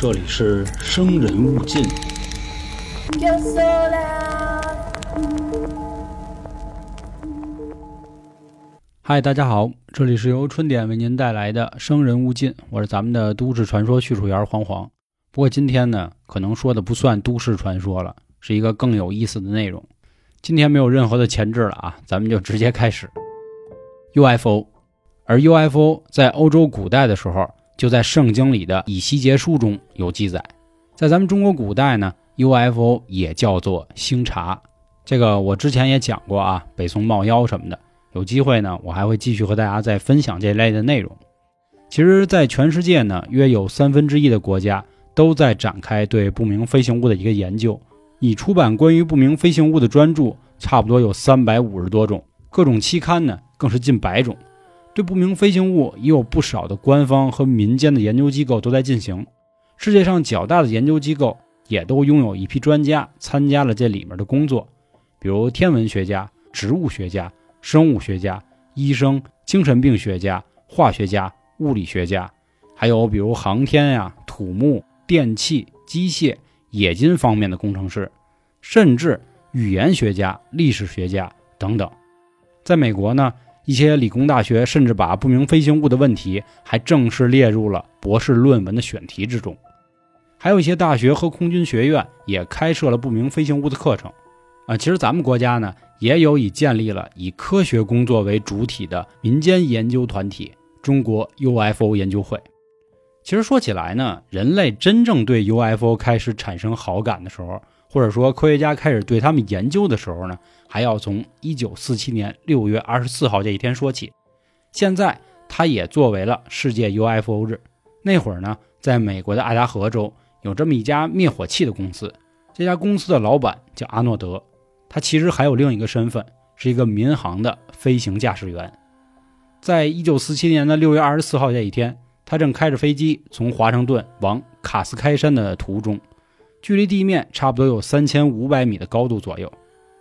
这里是生人勿近。Yo sola. 嗨，大家好，这里是由春点为您带来的《生人勿近》，我是咱们的都市传说叙述员黄黄。不过今天呢，可能说的不算都市传说了，是一个更有意思的内容。今天没有任何的前置了啊，咱们就直接开始。UFO，而 UFO 在欧洲古代的时候，就在圣经里的以西结书中有记载。在咱们中国古代呢，UFO 也叫做星槎。这个我之前也讲过啊，北宋冒妖什么的。有机会呢，我还会继续和大家再分享这类的内容。其实，在全世界呢，约有三分之一的国家都在展开对不明飞行物的一个研究，已出版关于不明飞行物的专著差不多有三百五十多种，各种期刊呢更是近百种。对不明飞行物也有不少的官方和民间的研究机构都在进行。世界上较大的研究机构也都拥有一批专家参加了这里面的工作，比如天文学家、植物学家。生物学家、医生、精神病学家、化学家、物理学家，还有比如航天呀、土木、电气、机械、冶金方面的工程师，甚至语言学家、历史学家等等。在美国呢，一些理工大学甚至把不明飞行物的问题还正式列入了博士论文的选题之中。还有一些大学和空军学院也开设了不明飞行物的课程。啊，其实咱们国家呢也有已建立了以科学工作为主体的民间研究团体——中国 UFO 研究会。其实说起来呢，人类真正对 UFO 开始产生好感的时候，或者说科学家开始对他们研究的时候呢，还要从1947年6月24号这一天说起。现在，它也作为了世界 UFO 日。那会儿呢，在美国的爱达荷州有这么一家灭火器的公司，这家公司的老板叫阿诺德。他其实还有另一个身份，是一个民航的飞行驾驶员。在一九四七年的六月二十四号这一天，他正开着飞机从华盛顿往卡斯开山的途中，距离地面差不多有三千五百米的高度左右。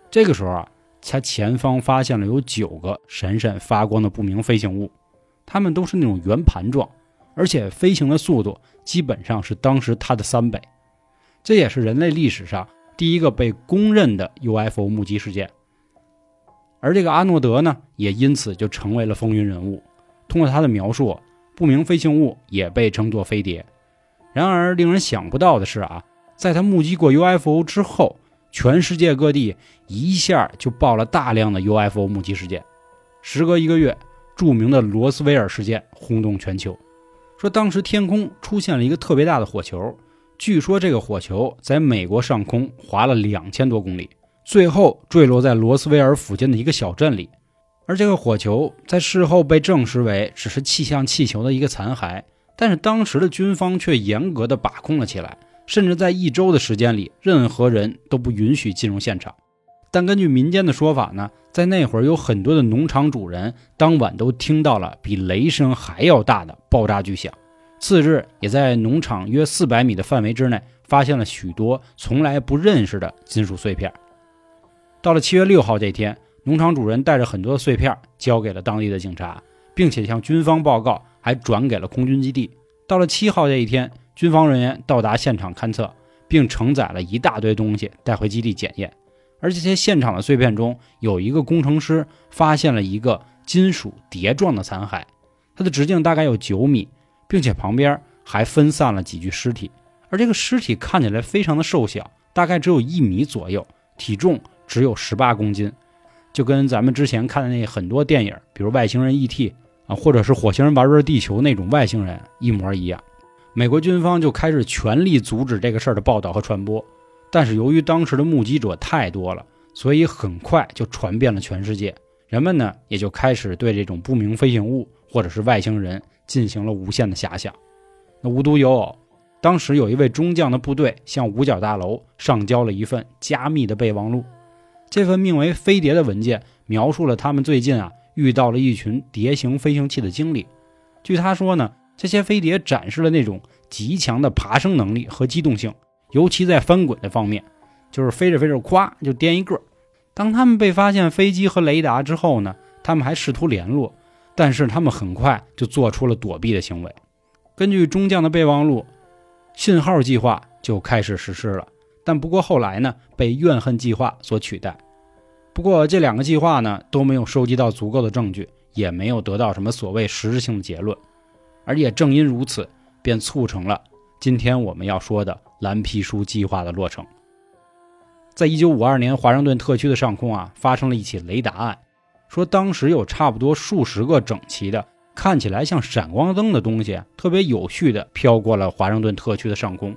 这个时候啊，他前方发现了有九个闪闪发光的不明飞行物，它们都是那种圆盘状，而且飞行的速度基本上是当时它的三倍。这也是人类历史上。第一个被公认的 UFO 目击事件，而这个阿诺德呢，也因此就成为了风云人物。通过他的描述，不明飞行物也被称作飞碟。然而，令人想不到的是啊，在他目击过 UFO 之后，全世界各地一下就爆了大量的 UFO 目击事件。时隔一个月，著名的罗斯威尔事件轰动全球，说当时天空出现了一个特别大的火球。据说这个火球在美国上空滑了两千多公里，最后坠落在罗斯威尔附近的一个小镇里。而这个火球在事后被证实为只是气象气球的一个残骸，但是当时的军方却严格的把控了起来，甚至在一周的时间里，任何人都不允许进入现场。但根据民间的说法呢，在那会儿有很多的农场主人当晚都听到了比雷声还要大的爆炸巨响。次日，也在农场约四百米的范围之内发现了许多从来不认识的金属碎片。到了七月六号这天，农场主人带着很多的碎片交给了当地的警察，并且向军方报告，还转给了空军基地。到了七号这一天，军方人员到达现场勘测，并承载了一大堆东西带回基地检验。而这些现场的碎片中，有一个工程师发现了一个金属碟状的残骸，它的直径大概有九米。并且旁边还分散了几具尸体，而这个尸体看起来非常的瘦小，大概只有一米左右，体重只有十八公斤，就跟咱们之前看的那很多电影，比如外星人 E.T. 啊，或者是火星人玩转地球那种外星人一模一样。美国军方就开始全力阻止这个事儿的报道和传播，但是由于当时的目击者太多了，所以很快就传遍了全世界，人们呢也就开始对这种不明飞行物或者是外星人。进行了无限的遐想。那无独有偶，当时有一位中将的部队向五角大楼上交了一份加密的备忘录。这份名为“飞碟”的文件描述了他们最近啊遇到了一群碟形飞行器的经历。据他说呢，这些飞碟展示了那种极强的爬升能力和机动性，尤其在翻滚的方面，就是飞着飞着，咵就颠一个。当他们被发现飞机和雷达之后呢，他们还试图联络。但是他们很快就做出了躲避的行为。根据中将的备忘录，信号计划就开始实施了。但不过后来呢，被怨恨计划所取代。不过这两个计划呢，都没有收集到足够的证据，也没有得到什么所谓实质性的结论。而也正因如此，便促成了今天我们要说的蓝皮书计划的落成。在一九五二年，华盛顿特区的上空啊，发生了一起雷达案，说当时有差不多数十个整齐的、看起来像闪光灯的东西，特别有序的飘过了华盛顿特区的上空。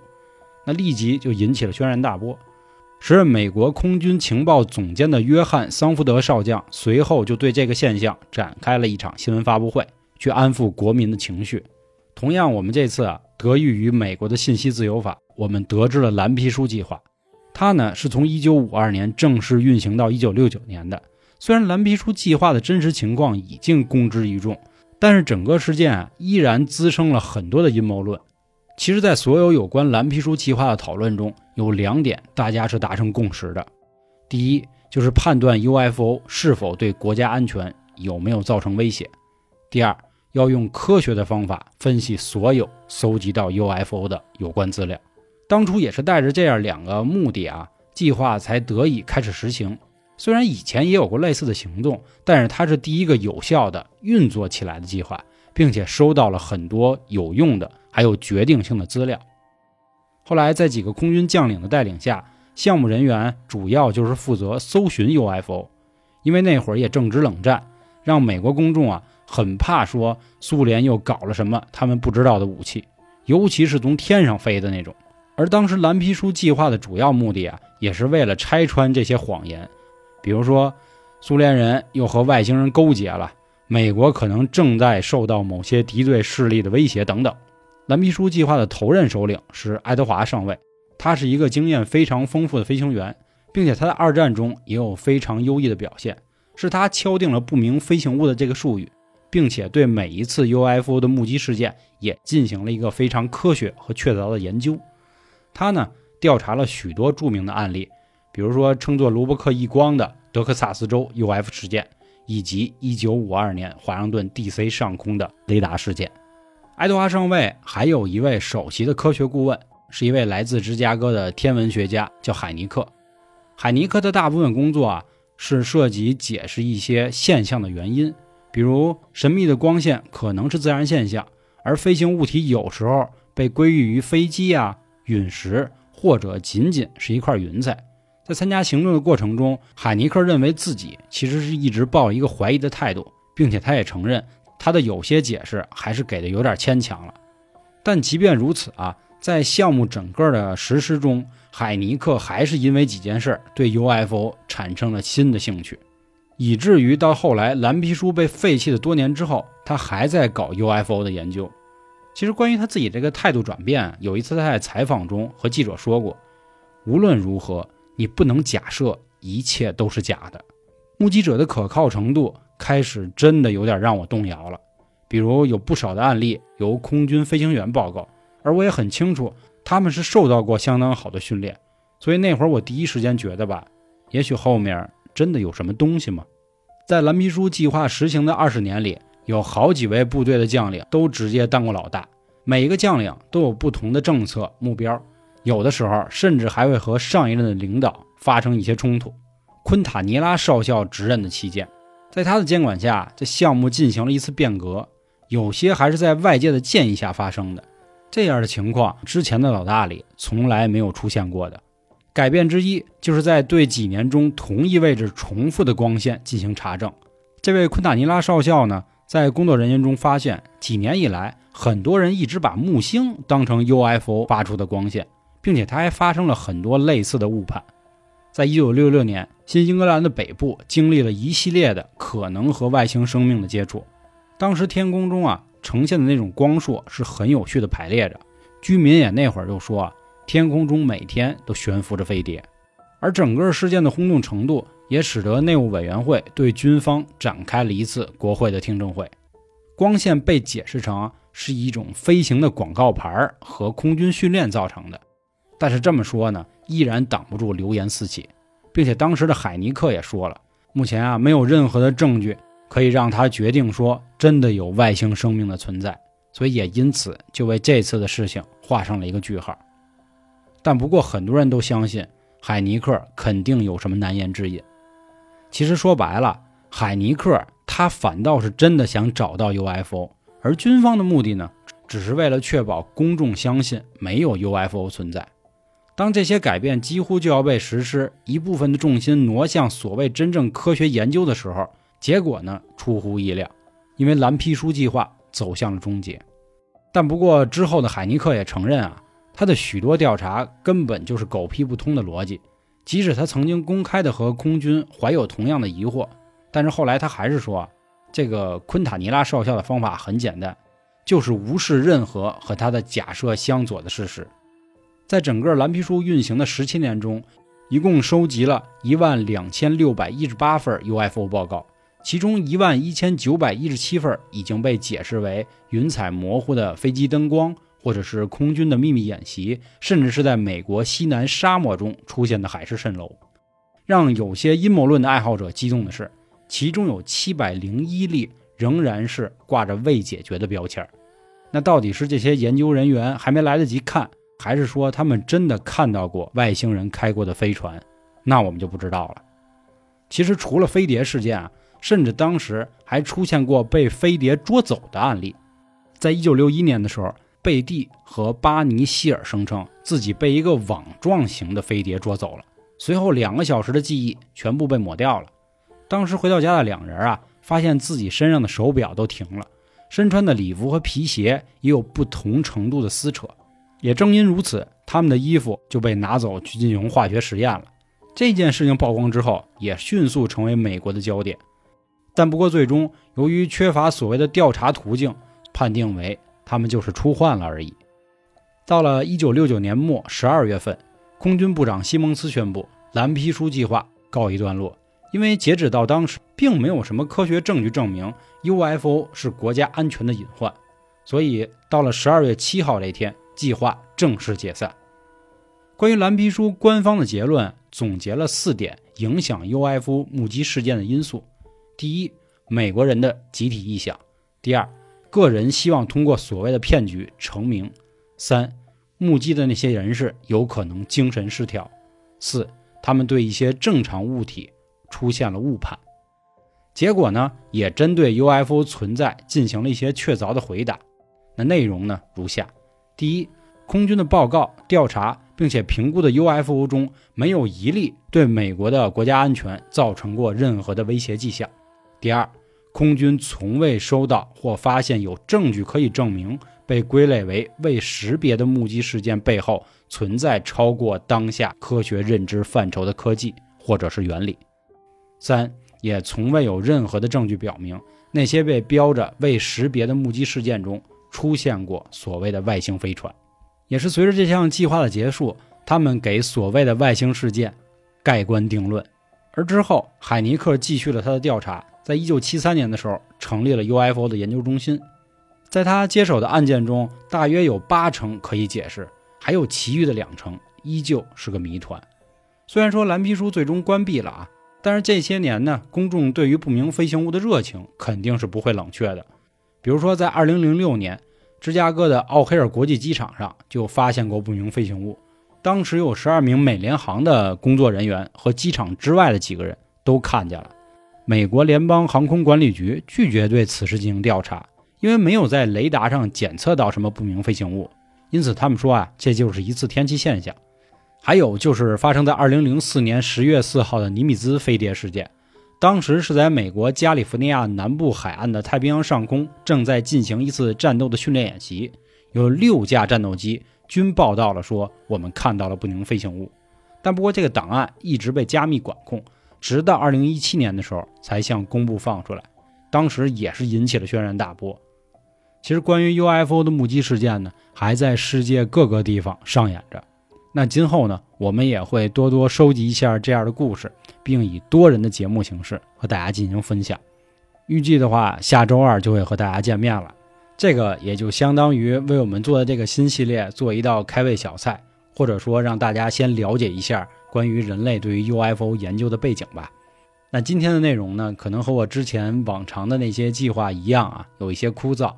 那立即就引起了轩然大波。时任美国空军情报总监的约翰·桑福德少将随后就对这个现象展开了一场新闻发布会，去安抚国民的情绪。同样，我们这次啊，得益于美国的信息自由法，我们得知了蓝皮书计划。它呢是从1952年正式运行到1969年的。虽然蓝皮书计划的真实情况已经公之于众，但是整个事件啊依然滋生了很多的阴谋论。其实，在所有有关蓝皮书计划的讨论中，有两点大家是达成共识的：第一，就是判断 UFO 是否对国家安全有没有造成威胁；第二，要用科学的方法分析所有搜集到 UFO 的有关资料。当初也是带着这样两个目的啊，计划才得以开始实行。虽然以前也有过类似的行动，但是它是第一个有效的运作起来的计划，并且收到了很多有用的。还有决定性的资料。后来，在几个空军将领的带领下，项目人员主要就是负责搜寻 UFO。因为那会儿也正值冷战，让美国公众啊很怕说苏联又搞了什么他们不知道的武器，尤其是从天上飞的那种。而当时蓝皮书计划的主要目的啊，也是为了拆穿这些谎言，比如说苏联人又和外星人勾结了，美国可能正在受到某些敌对势力的威胁等等。蓝皮书计划的头任首领是爱德华上尉，他是一个经验非常丰富的飞行员，并且他在二战中也有非常优异的表现。是他敲定了不明飞行物的这个术语，并且对每一次 UFO 的目击事件也进行了一个非常科学和确凿的研究。他呢调查了许多著名的案例，比如说称作卢伯克异光的德克萨斯州 UF 事件，以及1952年华盛顿 DC 上空的雷达事件。爱德华上尉还有一位首席的科学顾问，是一位来自芝加哥的天文学家，叫海尼克。海尼克的大部分工作啊，是涉及解释一些现象的原因，比如神秘的光线可能是自然现象，而飞行物体有时候被归于于飞机啊、陨石，或者仅仅是一块云彩。在参加行动的过程中，海尼克认为自己其实是一直抱一个怀疑的态度，并且他也承认。他的有些解释还是给的有点牵强了，但即便如此啊，在项目整个的实施中，海尼克还是因为几件事对 UFO 产生了新的兴趣，以至于到后来蓝皮书被废弃的多年之后，他还在搞 UFO 的研究。其实关于他自己这个态度转变，有一次他在采访中和记者说过：“无论如何，你不能假设一切都是假的，目击者的可靠程度。”开始真的有点让我动摇了，比如有不少的案例由空军飞行员报告，而我也很清楚他们是受到过相当好的训练，所以那会儿我第一时间觉得吧，也许后面真的有什么东西吗？在蓝皮书计划实行的二十年里，有好几位部队的将领都直接当过老大，每一个将领都有不同的政策目标，有的时候甚至还会和上一任的领导发生一些冲突。昆塔尼拉少校执任的期间。在他的监管下，这项目进行了一次变革，有些还是在外界的建议下发生的。这样的情况，之前的老大里从来没有出现过的。改变之一，就是在对几年中同一位置重复的光线进行查证。这位昆塔尼拉少校呢，在工作人员中发现，几年以来，很多人一直把木星当成 UFO 发出的光线，并且他还发生了很多类似的误判。在一九六六年，新英格兰的北部经历了一系列的可能和外星生命的接触。当时天空中啊呈现的那种光束是很有序的排列着，居民也那会儿就说啊，天空中每天都悬浮着飞碟。而整个事件的轰动程度，也使得内务委员会对军方展开了一次国会的听证会。光线被解释成是一种飞行的广告牌和空军训练造成的，但是这么说呢？依然挡不住流言四起，并且当时的海尼克也说了，目前啊没有任何的证据可以让他决定说真的有外星生命的存在。所以也因此就为这次的事情画上了一个句号。但不过很多人都相信海尼克肯定有什么难言之隐。其实说白了，海尼克他反倒是真的想找到 UFO，而军方的目的呢，只是为了确保公众相信没有 UFO 存在。当这些改变几乎就要被实施，一部分的重心挪向所谓真正科学研究的时候，结果呢出乎意料，因为蓝皮书计划走向了终结。但不过之后的海尼克也承认啊，他的许多调查根本就是狗屁不通的逻辑。即使他曾经公开的和空军怀有同样的疑惑，但是后来他还是说，这个昆塔尼拉少校的方法很简单，就是无视任何和他的假设相左的事实。在整个蓝皮书运行的十七年中，一共收集了一万两千六百一十八份 UFO 报告，其中一万一千九百一十七份已经被解释为云彩模糊的飞机灯光。或者是空军的秘密演习，甚至是在美国西南沙漠中出现的海市蜃楼，让有些阴谋论的爱好者激动的是，其中有七百零一例仍然是挂着未解决的标签。那到底是这些研究人员还没来得及看，还是说他们真的看到过外星人开过的飞船？那我们就不知道了。其实除了飞碟事件啊，甚至当时还出现过被飞碟捉走的案例，在一九六一年的时候。贝蒂和巴尼希尔声称自己被一个网状型的飞碟捉走了，随后两个小时的记忆全部被抹掉了。当时回到家的两人啊，发现自己身上的手表都停了，身穿的礼服和皮鞋也有不同程度的撕扯。也正因如此，他们的衣服就被拿走去进行化学实验了。这件事情曝光之后，也迅速成为美国的焦点。但不过最终由于缺乏所谓的调查途径，判定为。他们就是出换了而已。到了一九六九年末十二月份，空军部长西蒙斯宣布蓝皮书计划告一段落，因为截止到当时，并没有什么科学证据证明 UFO 是国家安全的隐患，所以到了十二月七号这天，计划正式解散。关于蓝皮书官方的结论，总结了四点影响 UFO 目击事件的因素：第一，美国人的集体臆想；第二，个人希望通过所谓的骗局成名。三，目击的那些人士有可能精神失调。四，他们对一些正常物体出现了误判。结果呢，也针对 UFO 存在进行了一些确凿的回答。那内容呢如下：第一，空军的报告调查并且评估的 UFO 中没有一例对美国的国家安全造成过任何的威胁迹象。第二。空军从未收到或发现有证据可以证明被归类为未识别的目击事件背后存在超过当下科学认知范畴的科技或者是原理。三，也从未有任何的证据表明那些被标着未识别的目击事件中出现过所谓的外星飞船。也是随着这项计划的结束，他们给所谓的外星事件盖棺定论。而之后，海尼克继续了他的调查。在一九七三年的时候，成立了 UFO 的研究中心。在他接手的案件中，大约有八成可以解释，还有其余的两成依旧是个谜团。虽然说蓝皮书最终关闭了啊，但是这些年呢，公众对于不明飞行物的热情肯定是不会冷却的。比如说，在二零零六年，芝加哥的奥黑尔国际机场上就发现过不明飞行物，当时有十二名美联航的工作人员和机场之外的几个人都看见了。美国联邦航空管理局拒绝对此事进行调查，因为没有在雷达上检测到什么不明飞行物，因此他们说啊，这就是一次天气现象。还有就是发生在2004年10月4号的尼米兹飞碟事件，当时是在美国加利福尼亚南部海岸的太平洋上空正在进行一次战斗的训练演习，有六架战斗机均报道了说我们看到了不明飞行物，但不过这个档案一直被加密管控。直到二零一七年的时候才向公布放出来，当时也是引起了轩然大波。其实关于 UFO 的目击事件呢，还在世界各个地方上演着。那今后呢，我们也会多多收集一下这样的故事，并以多人的节目形式和大家进行分享。预计的话，下周二就会和大家见面了。这个也就相当于为我们做的这个新系列做一道开胃小菜，或者说让大家先了解一下关于人类对于 UFO 研究的背景吧。那今天的内容呢，可能和我之前往常的那些计划一样啊，有一些枯燥。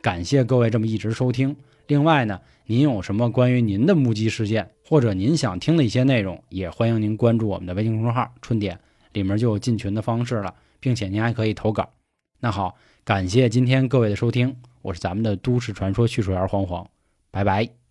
感谢各位这么一直收听。另外呢，您有什么关于您的目击事件，或者您想听的一些内容，也欢迎您关注我们的微信公众号春点，里面就有进群的方式了，并且您还可以投稿。那好，感谢今天各位的收听。我是咱们的都市传说叙述员黄黄，拜拜。